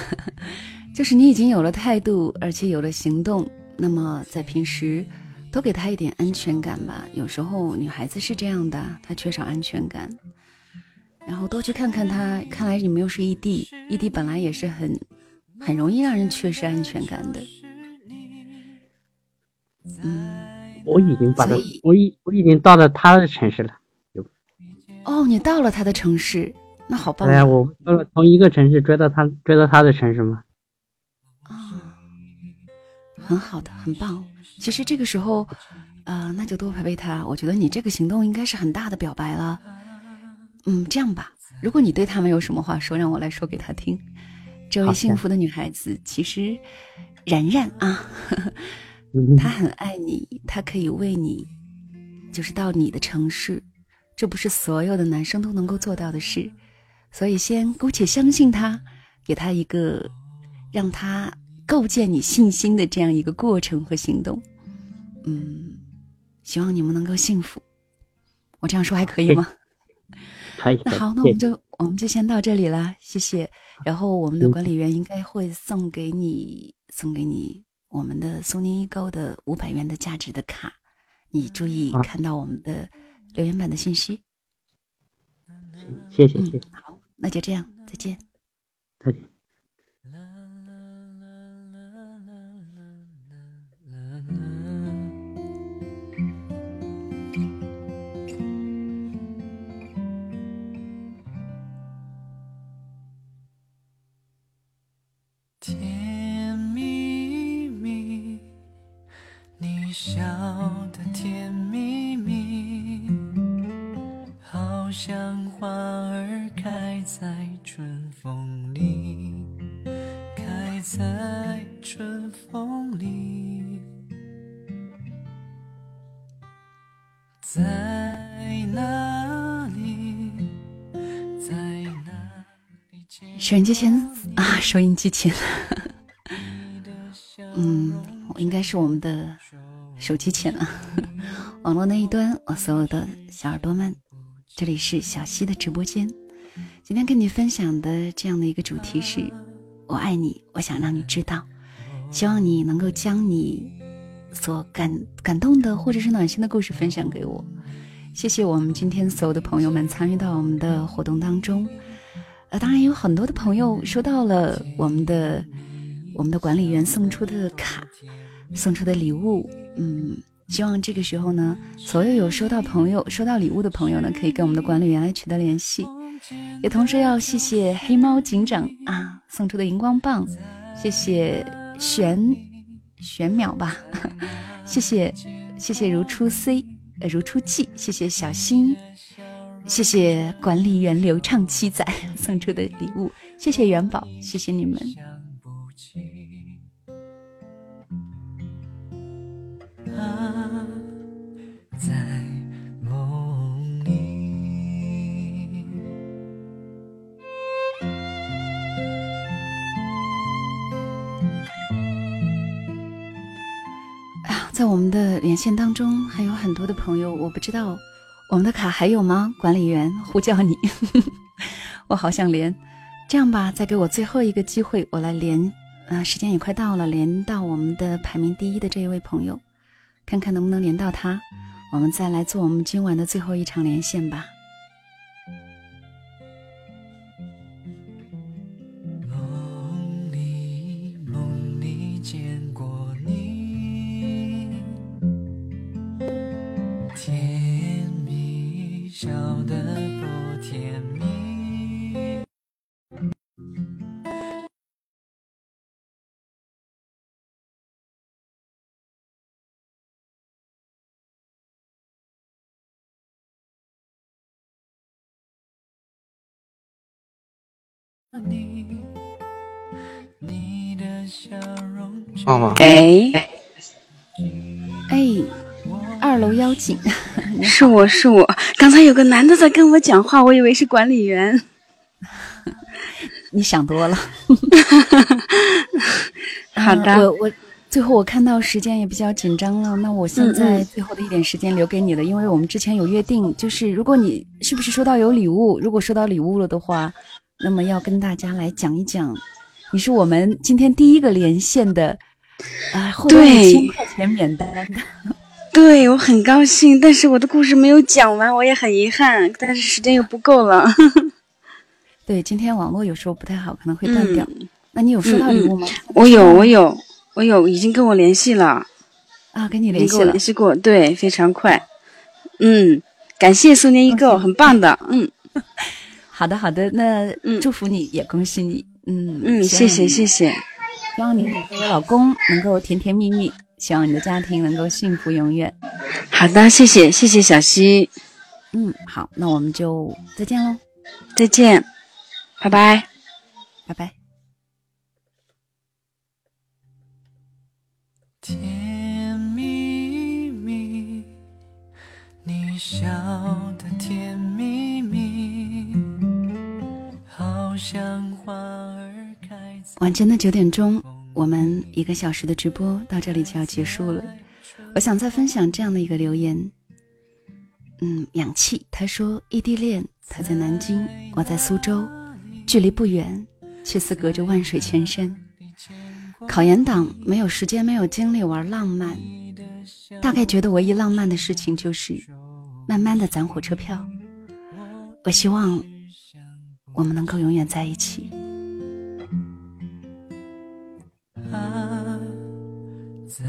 就是你已经有了态度，而且有了行动。那么在平时，多给他一点安全感吧。有时候女孩子是这样的，她缺少安全感。然后多去看看他。看来你们又是异地，异地本来也是很很容易让人缺失安全感的。嗯，我已经把他，我已我已经到了他的城市了。哦，你到了他的城市。那好棒！哎呀，我到了从一个城市追到他，追到他的城市吗？啊，很好的，很棒。其实这个时候，呃，那就多陪陪他。我觉得你这个行动应该是很大的表白了。嗯，这样吧，如果你对他们有什么话说，让我来说给他听。这位幸福的女孩子，其实然然啊，她很爱你，她可以为你，就是到你的城市，这不是所有的男生都能够做到的事。所以，先姑且相信他，给他一个让他构建你信心的这样一个过程和行动。嗯，希望你们能够幸福。我这样说还可以吗？那好，那我们就我们就先到这里了，谢谢。然后我们的管理员应该会送给你送给你我们的苏宁易购的五百元的价值的卡，你注意看到我们的留言板的信息。谢谢谢谢。好。那就这样，再见。再见。收音机前啊，收音机前，嗯，我应该是我们的手机前啊，网络那一端，我所有的小耳朵们，这里是小溪的直播间。今天跟你分享的这样的一个主题是“我爱你”，我想让你知道，希望你能够将你所感感动的或者是暖心的故事分享给我。谢谢我们今天所有的朋友们参与到我们的活动当中。呃，当然有很多的朋友收到了我们的我们的管理员送出的卡，送出的礼物。嗯，希望这个时候呢，所有有收到朋友收到礼物的朋友呢，可以跟我们的管理员来取得联系。也同时要谢谢黑猫警长啊送出的荧光棒，谢谢玄玄淼吧，谢谢谢谢如初 C 呃如初记，谢谢小新。谢谢管理员流畅七仔 送出的礼物，谢谢元宝，谢谢你们。啊，在梦里。在我们的连线当中还有很多的朋友，我不知道我们的卡还有吗？管理员呼叫你，我好想连。这样吧，再给我最后一个机会，我来连。啊、时间也快到了，连到我们的排名第一的这一位朋友，看看能不能连到他。我们再来做我们今晚的最后一场连线吧。笑得多甜蜜。你，你的笑容二楼妖精，是我是我，刚才有个男的在跟我讲话，我以为是管理员。你想多了。好的，我我最后我看到时间也比较紧张了，那我现在最后的一点时间留给你了，因为我们之前有约定，就是如果你是不是收到有礼物，如果收到礼物了的话，那么要跟大家来讲一讲，你是我们今天第一个连线的，啊、获得对一千块钱免单的。对我很高兴，但是我的故事没有讲完，我也很遗憾，但是时间又不够了。对，今天网络有时候不太好，可能会断掉。那你有收到礼物吗？我有，我有，我有，已经跟我联系了。啊，跟你联系了联。系过，对，非常快。嗯，感谢苏年易购，很棒的。嗯 好的，好的，那祝福你，也恭喜你。嗯嗯，谢谢谢谢。希望你和你老公能够甜甜蜜蜜，希望你的家庭能够幸福永远。好的，谢谢谢谢小溪，嗯，好，那我们就再见喽，再见，拜拜。拜拜。甜蜜蜜，你笑得甜蜜蜜，好像花儿开在晚间的九点钟，我们一个小时的直播到这里就要结束了。我想再分享这样的一个留言，嗯，氧气，他说异地恋，他在南京，我在苏州，距离不远，却似隔着万水千山。考研党没有时间，没有精力玩浪漫，大概觉得唯一浪漫的事情就是慢慢的攒火车票。我希望我们能够永远在一起。啊，在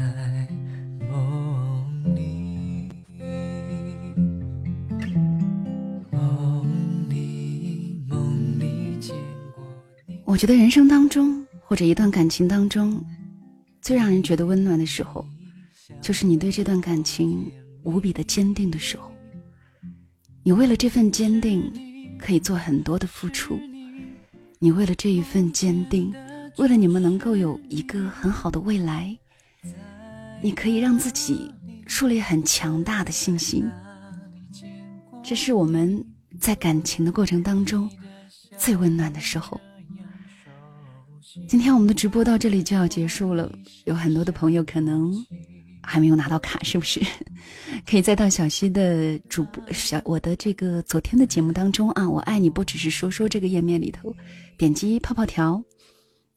梦里，我觉得人生当中，或者一段感情当中，最让人觉得温暖的时候，就是你对这段感情无比的坚定的时候。你为了这份坚定，可以做很多的付出。你为了这一份坚定，为了你们能够有一个很好的未来，你可以让自己树立很强大的信心。这是我们在感情的过程当中最温暖的时候。今天我们的直播到这里就要结束了，有很多的朋友可能。还没有拿到卡，是不是？可以再到小溪的主播小我的这个昨天的节目当中啊，我爱你不只是说说这个页面里头，点击泡泡条，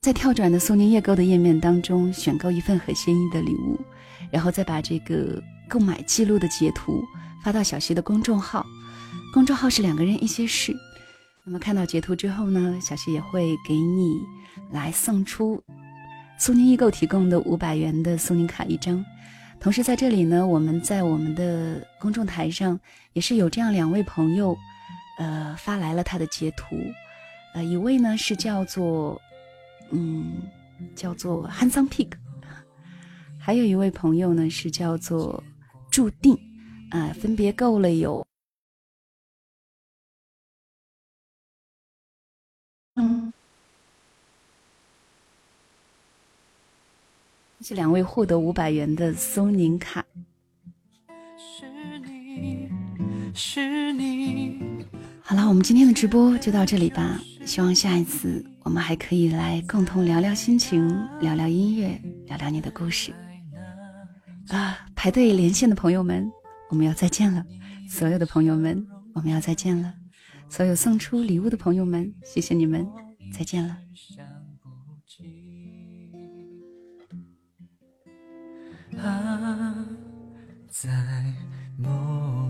在跳转的苏宁夜购的页面当中选购一份很心意的礼物，然后再把这个购买记录的截图发到小溪的公众号，公众号是两个人一些事。那么看到截图之后呢，小溪也会给你来送出苏宁易购提供的五百元的苏宁卡一张。同时，在这里呢，我们在我们的公众台上也是有这样两位朋友，呃，发来了他的截图，呃，一位呢是叫做，嗯，叫做 Handsome Pig，还有一位朋友呢是叫做注定，啊，分别够了有，嗯。这两位获得五百元的苏宁卡。好了，我们今天的直播就到这里吧。希望下一次我们还可以来共同聊聊心情，聊聊音乐，聊聊你的故事。啊，排队连线的朋友们，我们要再见了。所有的朋友们，我们要再见了。所有送出礼物的朋友们，谢谢你们，再见了。啊，在梦。